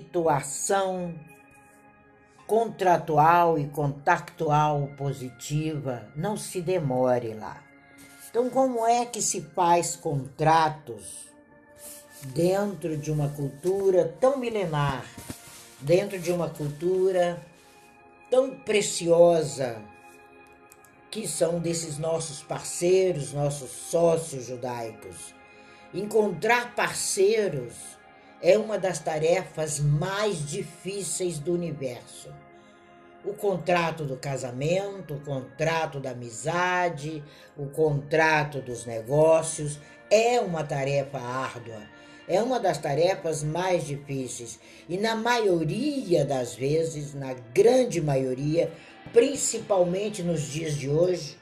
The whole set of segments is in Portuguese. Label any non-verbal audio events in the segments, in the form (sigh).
situação contratual e contactual positiva, não se demore lá. Então, como é que se faz contratos dentro de uma cultura tão milenar, dentro de uma cultura tão preciosa que são desses nossos parceiros, nossos sócios judaicos? Encontrar parceiros é uma das tarefas mais difíceis do universo. O contrato do casamento, o contrato da amizade, o contrato dos negócios é uma tarefa árdua, é uma das tarefas mais difíceis e, na maioria das vezes, na grande maioria, principalmente nos dias de hoje,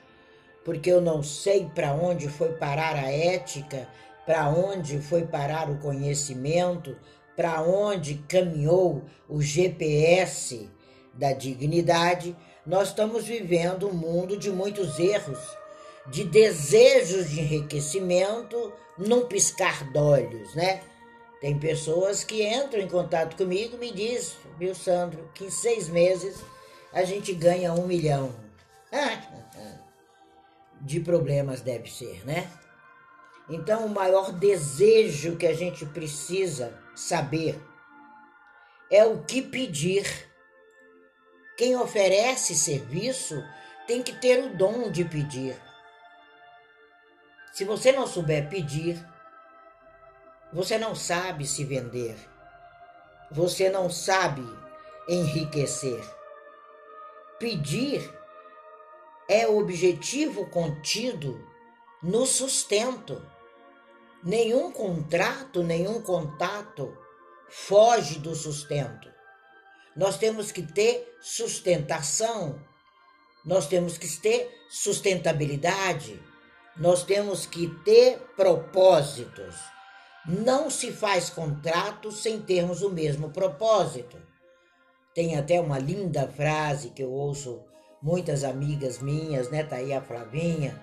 porque eu não sei para onde foi parar a ética para onde foi parar o conhecimento, para onde caminhou o GPS da dignidade, nós estamos vivendo um mundo de muitos erros, de desejos de enriquecimento num piscar d'olhos, né? Tem pessoas que entram em contato comigo e me dizem, viu, Sandro, que em seis meses a gente ganha um milhão. (laughs) de problemas deve ser, né? Então, o maior desejo que a gente precisa saber é o que pedir. Quem oferece serviço tem que ter o dom de pedir. Se você não souber pedir, você não sabe se vender. Você não sabe enriquecer. Pedir é o objetivo contido no sustento. Nenhum contrato, nenhum contato foge do sustento. Nós temos que ter sustentação, nós temos que ter sustentabilidade, nós temos que ter propósitos. Não se faz contrato sem termos o mesmo propósito. Tem até uma linda frase que eu ouço muitas amigas minhas, né? Tá aí a Flavinha.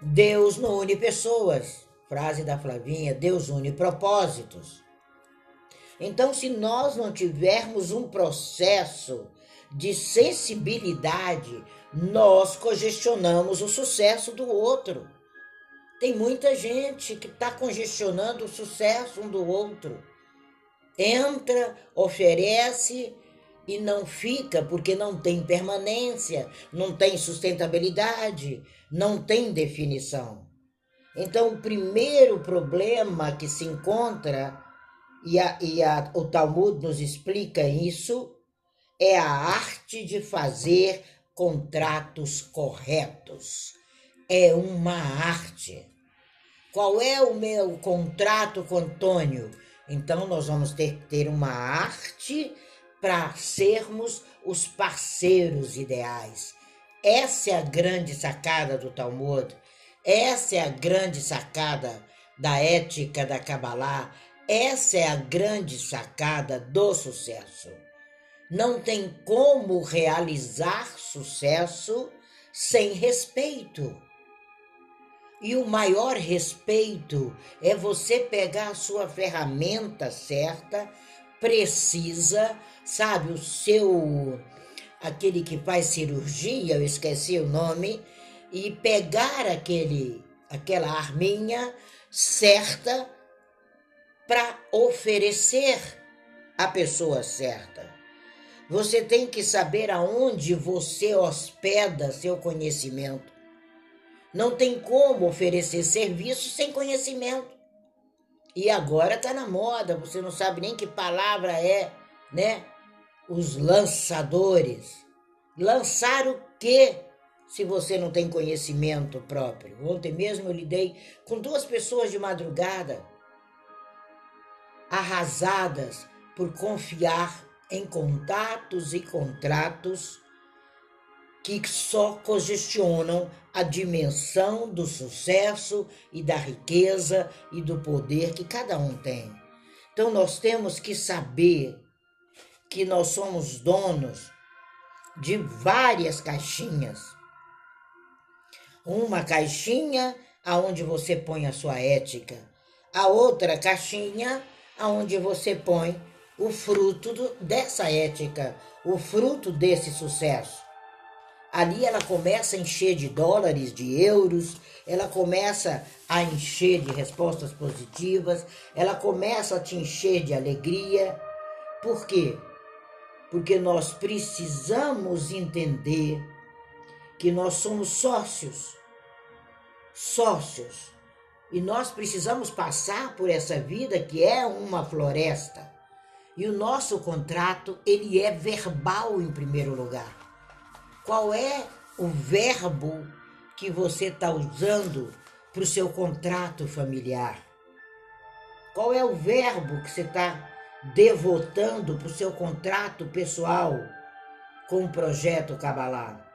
Deus não une pessoas, Frase da Flavinha: Deus une propósitos. Então, se nós não tivermos um processo de sensibilidade, nós congestionamos o sucesso do outro. Tem muita gente que está congestionando o sucesso um do outro. Entra, oferece e não fica porque não tem permanência, não tem sustentabilidade, não tem definição. Então, o primeiro problema que se encontra, e, a, e a, o Talmud nos explica isso, é a arte de fazer contratos corretos. É uma arte. Qual é o meu contrato com Antônio? Então, nós vamos ter que ter uma arte para sermos os parceiros ideais. Essa é a grande sacada do Talmud essa é a grande sacada da ética da Kabbalah, essa é a grande sacada do sucesso. Não tem como realizar sucesso sem respeito. E o maior respeito é você pegar a sua ferramenta certa, precisa, sabe, o seu aquele que faz cirurgia, eu esqueci o nome, e pegar aquele, aquela arminha certa para oferecer à pessoa certa. Você tem que saber aonde você hospeda seu conhecimento. Não tem como oferecer serviço sem conhecimento. E agora está na moda, você não sabe nem que palavra é, né? Os lançadores. Lançar o quê? Se você não tem conhecimento próprio. Ontem mesmo eu lidei com duas pessoas de madrugada, arrasadas por confiar em contatos e contratos que só congestionam a dimensão do sucesso e da riqueza e do poder que cada um tem. Então nós temos que saber que nós somos donos de várias caixinhas uma caixinha aonde você põe a sua ética, a outra caixinha aonde você põe o fruto do, dessa ética, o fruto desse sucesso. Ali ela começa a encher de dólares, de euros, ela começa a encher de respostas positivas, ela começa a te encher de alegria. Por quê? Porque nós precisamos entender que nós somos sócios. Sócios. E nós precisamos passar por essa vida que é uma floresta. E o nosso contrato, ele é verbal em primeiro lugar. Qual é o verbo que você está usando para o seu contrato familiar? Qual é o verbo que você está devotando para o seu contrato pessoal com o projeto Cabalá?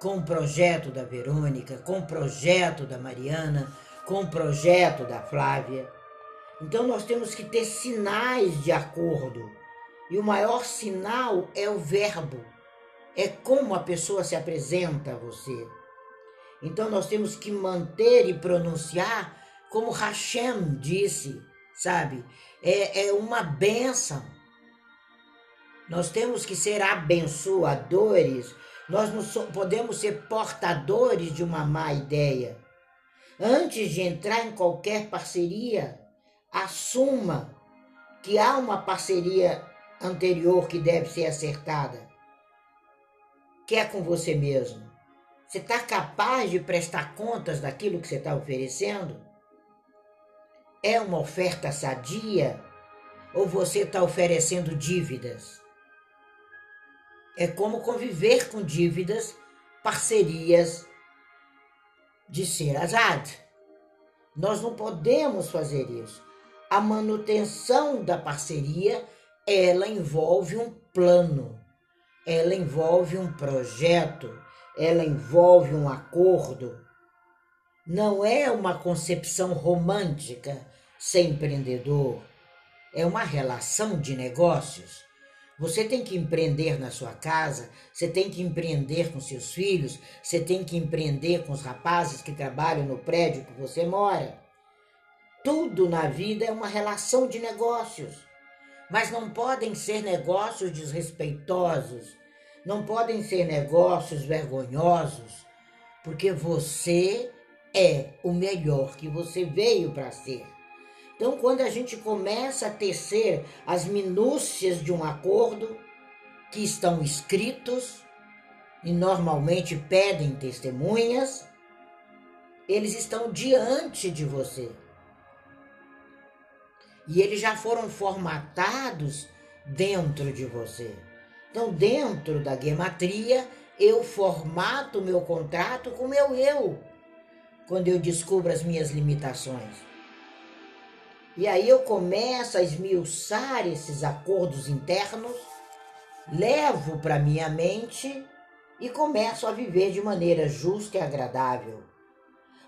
Com o projeto da Verônica, com o projeto da Mariana, com o projeto da Flávia. Então nós temos que ter sinais de acordo. E o maior sinal é o verbo. É como a pessoa se apresenta a você. Então nós temos que manter e pronunciar como Hashem disse, sabe? É, é uma benção. Nós temos que ser abençoadores. Nós não podemos ser portadores de uma má ideia. Antes de entrar em qualquer parceria, assuma que há uma parceria anterior que deve ser acertada. Que é com você mesmo. Você está capaz de prestar contas daquilo que você está oferecendo? É uma oferta sadia? Ou você está oferecendo dívidas? É como conviver com dívidas, parcerias, de ser azad. Nós não podemos fazer isso. A manutenção da parceria, ela envolve um plano, ela envolve um projeto, ela envolve um acordo. Não é uma concepção romântica ser empreendedor, é uma relação de negócios. Você tem que empreender na sua casa, você tem que empreender com seus filhos, você tem que empreender com os rapazes que trabalham no prédio que você mora. Tudo na vida é uma relação de negócios, mas não podem ser negócios desrespeitosos, não podem ser negócios vergonhosos, porque você é o melhor que você veio para ser. Então, quando a gente começa a tecer as minúcias de um acordo que estão escritos e normalmente pedem testemunhas, eles estão diante de você. E eles já foram formatados dentro de você. Então, dentro da gematria, eu formato meu contrato com meu eu, quando eu descubro as minhas limitações. E aí eu começo a esmiuçar esses acordos internos, levo para minha mente e começo a viver de maneira justa e agradável.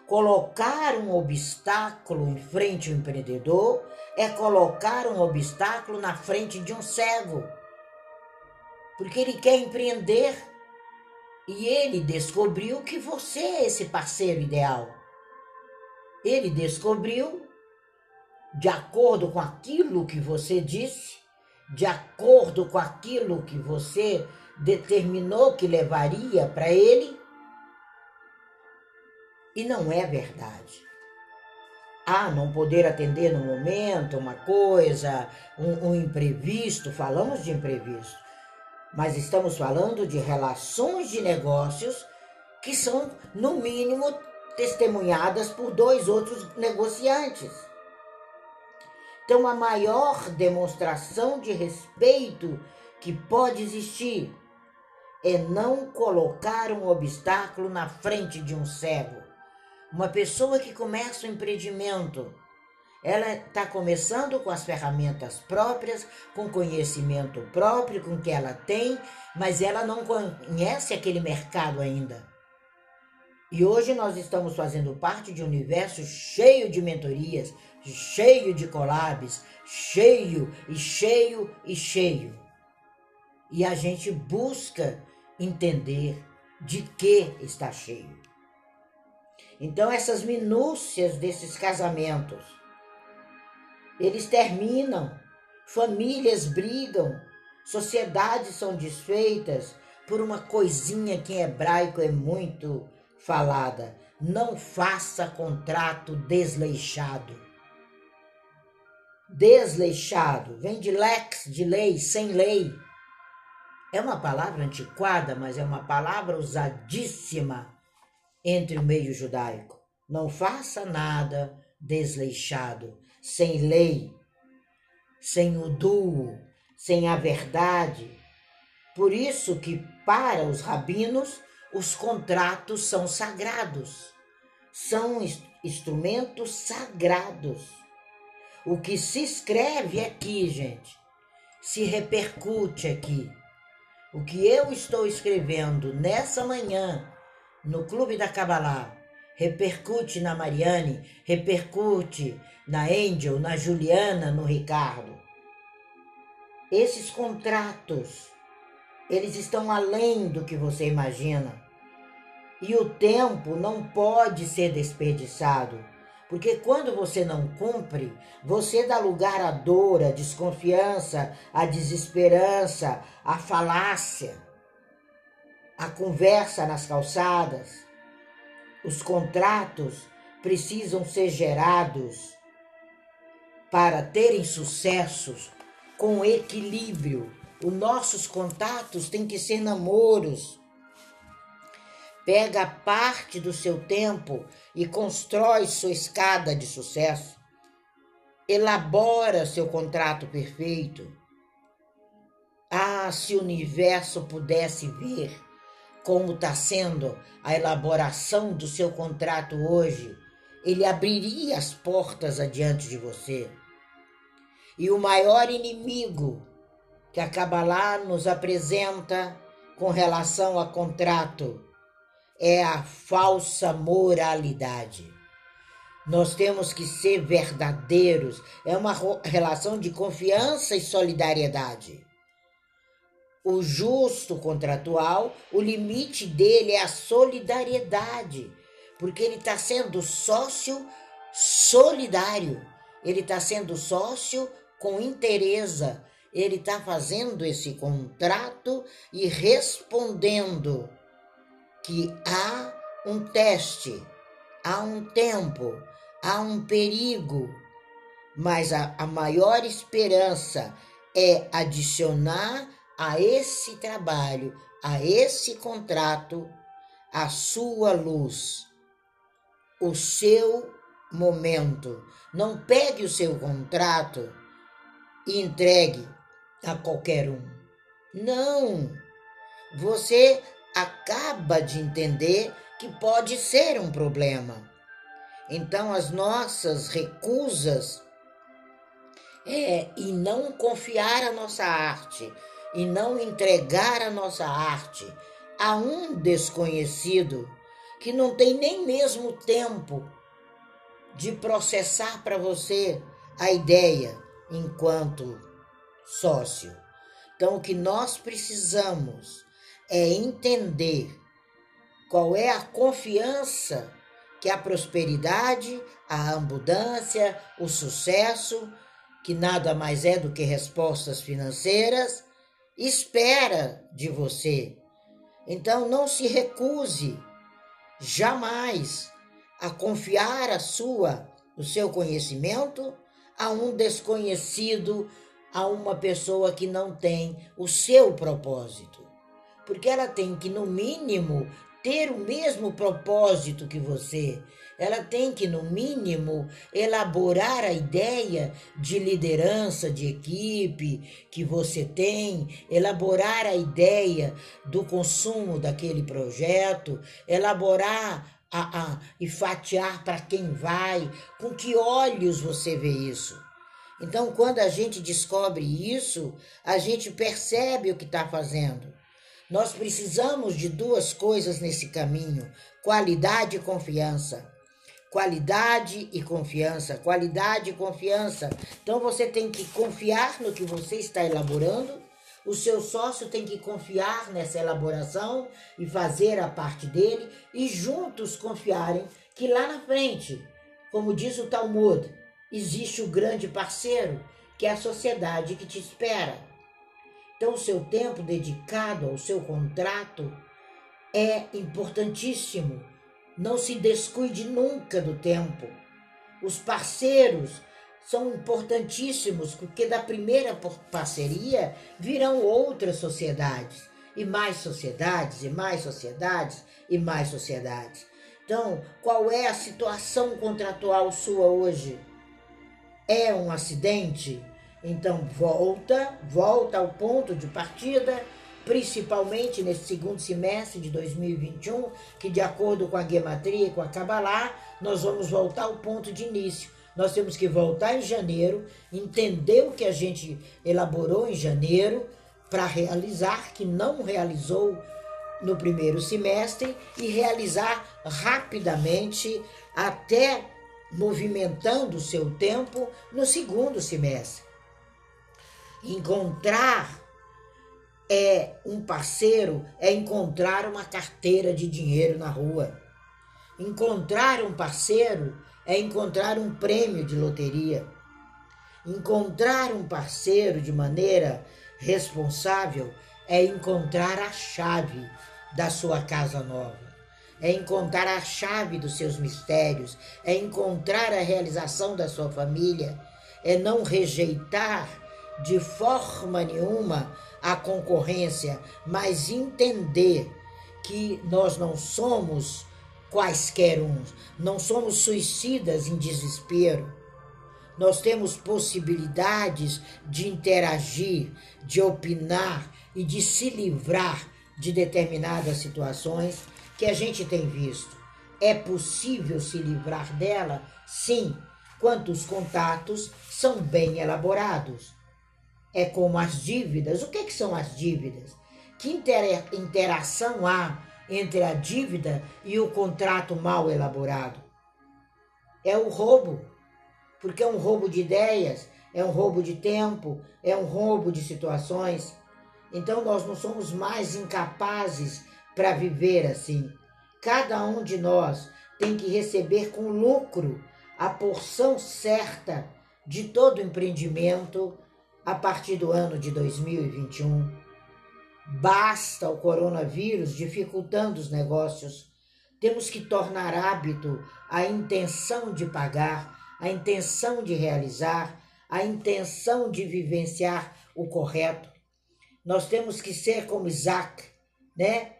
Colocar um obstáculo em frente ao empreendedor é colocar um obstáculo na frente de um cego. Porque ele quer empreender e ele descobriu que você é esse parceiro ideal. Ele descobriu de acordo com aquilo que você disse, de acordo com aquilo que você determinou que levaria para ele. E não é verdade. Ah, não poder atender no momento, uma coisa, um, um imprevisto, falamos de imprevisto, mas estamos falando de relações de negócios que são, no mínimo, testemunhadas por dois outros negociantes. Então, a maior demonstração de respeito que pode existir é não colocar um obstáculo na frente de um cego. Uma pessoa que começa um empreendimento, ela está começando com as ferramentas próprias, com conhecimento próprio, com que ela tem, mas ela não conhece aquele mercado ainda. E hoje nós estamos fazendo parte de um universo cheio de mentorias, cheio de collabs, cheio e cheio e cheio. E a gente busca entender de que está cheio. Então essas minúcias desses casamentos, eles terminam famílias brigam, sociedades são desfeitas por uma coisinha que em hebraico é muito falada. Não faça contrato desleixado. Desleixado vem de lex, de lei, sem lei. É uma palavra antiquada, mas é uma palavra usadíssima entre o meio judaico. Não faça nada desleixado, sem lei, sem o duo, sem a verdade. Por isso que para os rabinos os contratos são sagrados, são instrumentos sagrados. O que se escreve aqui, gente, se repercute aqui. O que eu estou escrevendo nessa manhã no Clube da Cabalá repercute na Mariane, repercute na Angel, na Juliana, no Ricardo. Esses contratos, eles estão além do que você imagina. E o tempo não pode ser desperdiçado, porque quando você não cumpre, você dá lugar à dor, à desconfiança, à desesperança, à falácia, à conversa nas calçadas. Os contratos precisam ser gerados para terem sucessos com equilíbrio. Os nossos contatos têm que ser namoros. Pega parte do seu tempo e constrói sua escada de sucesso. Elabora seu contrato perfeito. Ah, se o universo pudesse ver como está sendo a elaboração do seu contrato hoje, ele abriria as portas adiante de você. E o maior inimigo que a Kabbalah nos apresenta com relação a contrato é a falsa moralidade. Nós temos que ser verdadeiros, é uma relação de confiança e solidariedade. O justo contratual, o limite dele é a solidariedade, porque ele está sendo sócio solidário, ele está sendo sócio com interesse. Ele está fazendo esse contrato e respondendo que há um teste, há um tempo, há um perigo, mas a, a maior esperança é adicionar a esse trabalho, a esse contrato, a sua luz, o seu momento. Não pegue o seu contrato e entregue a qualquer um. Não! Você acaba de entender que pode ser um problema. Então, as nossas recusas é e não confiar a nossa arte e não entregar a nossa arte a um desconhecido que não tem nem mesmo tempo de processar para você a ideia enquanto sócio. Então, o que nós precisamos é entender qual é a confiança que a prosperidade, a abundância, o sucesso, que nada mais é do que respostas financeiras, espera de você. Então, não se recuse jamais a confiar a sua, o seu conhecimento a um desconhecido, a uma pessoa que não tem o seu propósito. Porque ela tem que, no mínimo, ter o mesmo propósito que você. Ela tem que, no mínimo, elaborar a ideia de liderança de equipe que você tem, elaborar a ideia do consumo daquele projeto, elaborar a, a, e fatiar para quem vai, com que olhos você vê isso. Então, quando a gente descobre isso, a gente percebe o que está fazendo. Nós precisamos de duas coisas nesse caminho: qualidade e confiança. Qualidade e confiança, qualidade e confiança. Então você tem que confiar no que você está elaborando o seu sócio tem que confiar nessa elaboração e fazer a parte dele e juntos confiarem que lá na frente, como diz o Talmud, existe o grande parceiro que é a sociedade que te espera. Então, o seu tempo dedicado ao seu contrato é importantíssimo. Não se descuide nunca do tempo. Os parceiros são importantíssimos, porque da primeira parceria virão outras sociedades, e mais sociedades, e mais sociedades, e mais sociedades. Então, qual é a situação contratual sua hoje? É um acidente? Então, volta, volta ao ponto de partida, principalmente nesse segundo semestre de 2021, que de acordo com a Gematria e com a Kabbalah, nós vamos voltar ao ponto de início. Nós temos que voltar em janeiro, entender o que a gente elaborou em janeiro, para realizar, que não realizou no primeiro semestre e realizar rapidamente, até movimentando o seu tempo no segundo semestre. Encontrar é um parceiro é encontrar uma carteira de dinheiro na rua. Encontrar um parceiro é encontrar um prêmio de loteria. Encontrar um parceiro de maneira responsável é encontrar a chave da sua casa nova, é encontrar a chave dos seus mistérios, é encontrar a realização da sua família, é não rejeitar de forma nenhuma a concorrência, mas entender que nós não somos quaisquer uns, não somos suicidas em desespero. Nós temos possibilidades de interagir, de opinar e de se livrar de determinadas situações que a gente tem visto. É possível se livrar dela? Sim, quanto os contatos são bem elaborados. É como as dívidas. O que, é que são as dívidas? Que interação há entre a dívida e o contrato mal elaborado? É o roubo, porque é um roubo de ideias, é um roubo de tempo, é um roubo de situações. Então nós não somos mais incapazes para viver assim. Cada um de nós tem que receber com lucro a porção certa de todo empreendimento a partir do ano de 2021. Basta o coronavírus dificultando os negócios. Temos que tornar hábito a intenção de pagar, a intenção de realizar, a intenção de vivenciar o correto. Nós temos que ser como Isaac, né?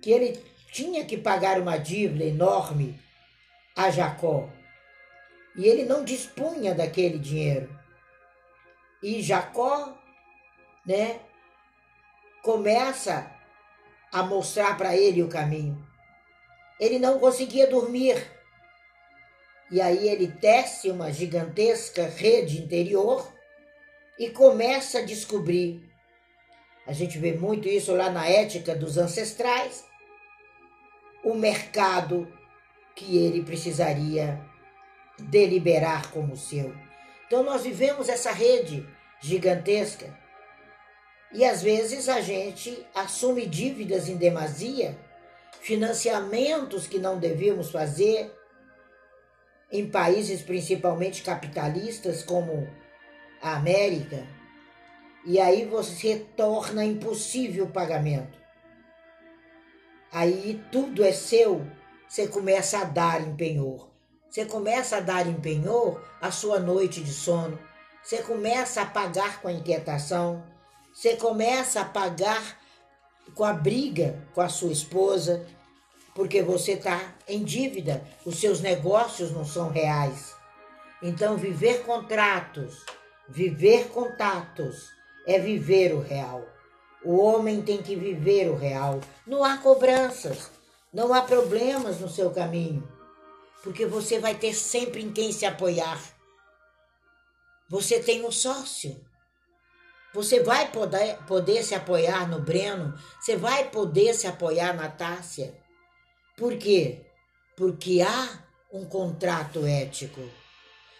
Que ele tinha que pagar uma dívida enorme a Jacó. E ele não dispunha daquele dinheiro. E Jacó, né, começa a mostrar para ele o caminho. Ele não conseguia dormir. E aí ele tece uma gigantesca rede interior e começa a descobrir a gente vê muito isso lá na ética dos ancestrais. O mercado que ele precisaria deliberar como seu. Então nós vivemos essa rede gigantesca e às vezes a gente assume dívidas em demasia, financiamentos que não devíamos fazer em países principalmente capitalistas como a América e aí você torna impossível o pagamento. Aí tudo é seu, você começa a dar em penhor. Você começa a dar em penhor a sua noite de sono. Você começa a pagar com a inquietação. Você começa a pagar com a briga com a sua esposa, porque você está em dívida, os seus negócios não são reais. Então, viver contratos, viver contatos, é viver o real. O homem tem que viver o real. Não há cobranças, não há problemas no seu caminho, porque você vai ter sempre em quem se apoiar. Você tem um sócio. Você vai poder, poder se apoiar no Breno, você vai poder se apoiar na Tássia. Por quê? Porque há um contrato ético.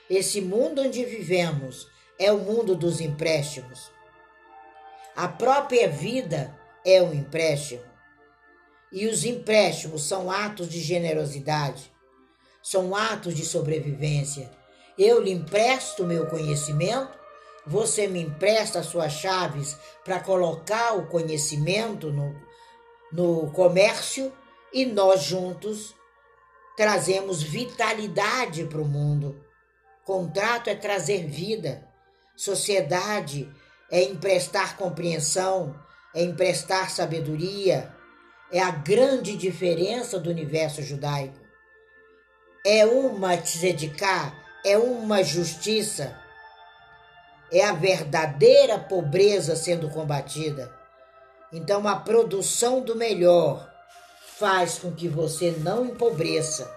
Esse mundo onde vivemos é o mundo dos empréstimos. A própria vida é um empréstimo. E os empréstimos são atos de generosidade, são atos de sobrevivência. Eu lhe empresto meu conhecimento Você me empresta as suas chaves para colocar o conhecimento no, no comércio e nós juntos trazemos vitalidade para o mundo. Contrato é trazer vida. Sociedade é emprestar compreensão, é emprestar sabedoria. É a grande diferença do universo judaico. É uma tzedikah, é uma justiça, é a verdadeira pobreza sendo combatida. Então, a produção do melhor faz com que você não empobreça,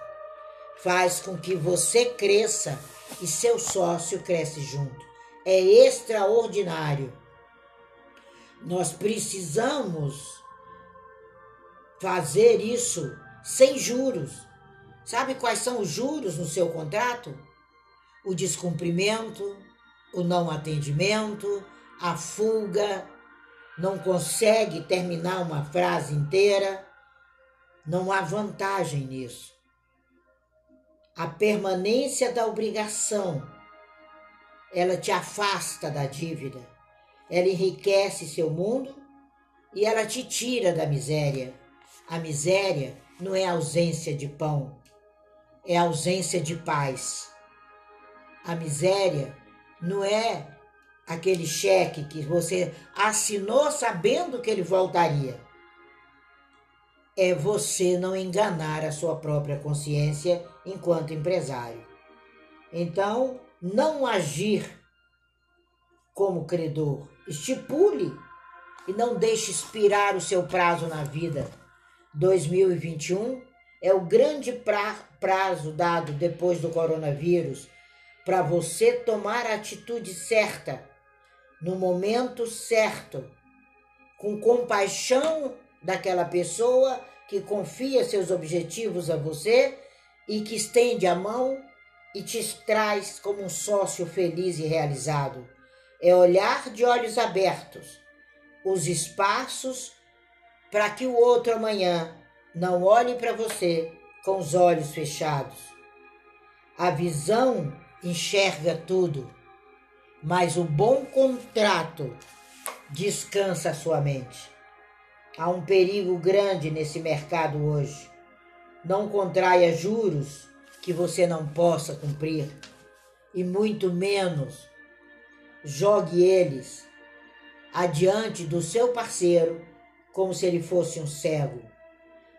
faz com que você cresça e seu sócio cresce junto. É extraordinário. Nós precisamos fazer isso sem juros. Sabe quais são os juros no seu contrato? O descumprimento, o não atendimento, a fuga, não consegue terminar uma frase inteira. Não há vantagem nisso. A permanência da obrigação, ela te afasta da dívida, ela enriquece seu mundo e ela te tira da miséria. A miséria não é ausência de pão, é ausência de paz. A miséria não é aquele cheque que você assinou sabendo que ele voltaria é você não enganar a sua própria consciência enquanto empresário. Então, não agir como credor. Estipule e não deixe expirar o seu prazo na vida. 2021 é o grande pra prazo dado depois do coronavírus para você tomar a atitude certa, no momento certo, com compaixão daquela pessoa que confia seus objetivos a você e que estende a mão e te traz como um sócio feliz e realizado. É olhar de olhos abertos os espaços para que o outro amanhã não olhe para você com os olhos fechados. A visão enxerga tudo, mas o bom contrato descansa a sua mente. Há um perigo grande nesse mercado hoje. Não contraia juros que você não possa cumprir, e muito menos jogue eles adiante do seu parceiro como se ele fosse um cego.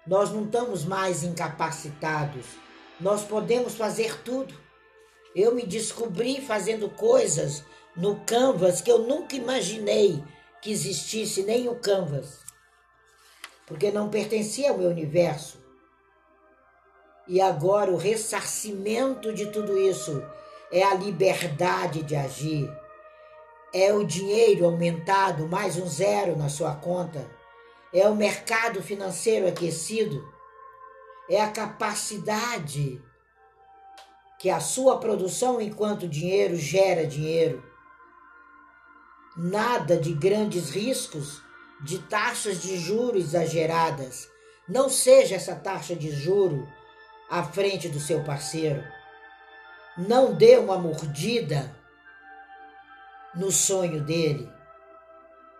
Nós não estamos mais incapacitados, nós podemos fazer tudo. Eu me descobri fazendo coisas no Canvas que eu nunca imaginei que existisse nem o Canvas porque não pertencia ao meu universo. E agora o ressarcimento de tudo isso é a liberdade de agir, é o dinheiro aumentado, mais um zero na sua conta, é o mercado financeiro aquecido, é a capacidade que a sua produção enquanto dinheiro gera dinheiro. Nada de grandes riscos de taxas de juros exageradas. Não seja essa taxa de juro à frente do seu parceiro. Não dê uma mordida no sonho dele.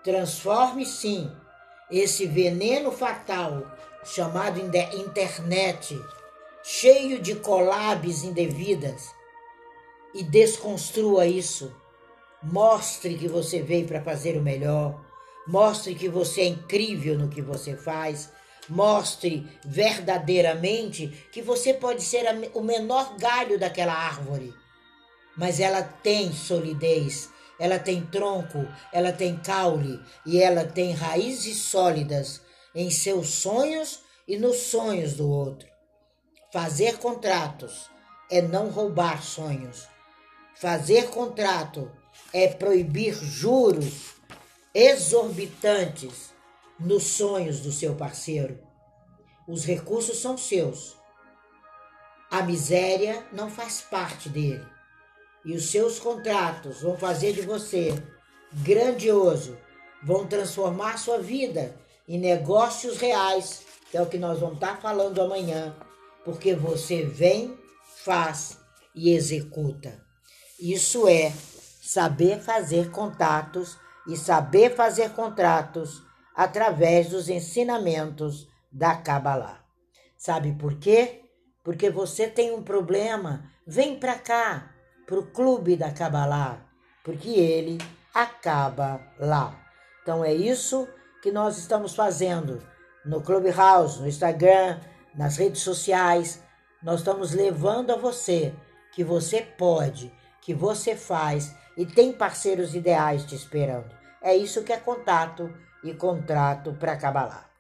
Transforme sim esse veneno fatal chamado internet, cheio de collabs indevidas, e desconstrua isso. Mostre que você veio para fazer o melhor Mostre que você é incrível no que você faz. Mostre verdadeiramente que você pode ser o menor galho daquela árvore, mas ela tem solidez, ela tem tronco, ela tem caule e ela tem raízes sólidas em seus sonhos e nos sonhos do outro. Fazer contratos é não roubar sonhos. Fazer contrato é proibir juros exorbitantes nos sonhos do seu parceiro. Os recursos são seus. A miséria não faz parte dele. E os seus contratos vão fazer de você grandioso, vão transformar sua vida em negócios reais, que é o que nós vamos estar falando amanhã, porque você vem, faz e executa. Isso é saber fazer contatos e saber fazer contratos através dos ensinamentos da Kabbalah. Sabe por quê? Porque você tem um problema, vem para cá, para o clube da Kabbalah, porque ele acaba lá. Então é isso que nós estamos fazendo no Clubhouse, no Instagram, nas redes sociais. Nós estamos levando a você que você pode, que você faz e tem parceiros ideais te esperando. É isso que é contato e contrato para Kabbalah.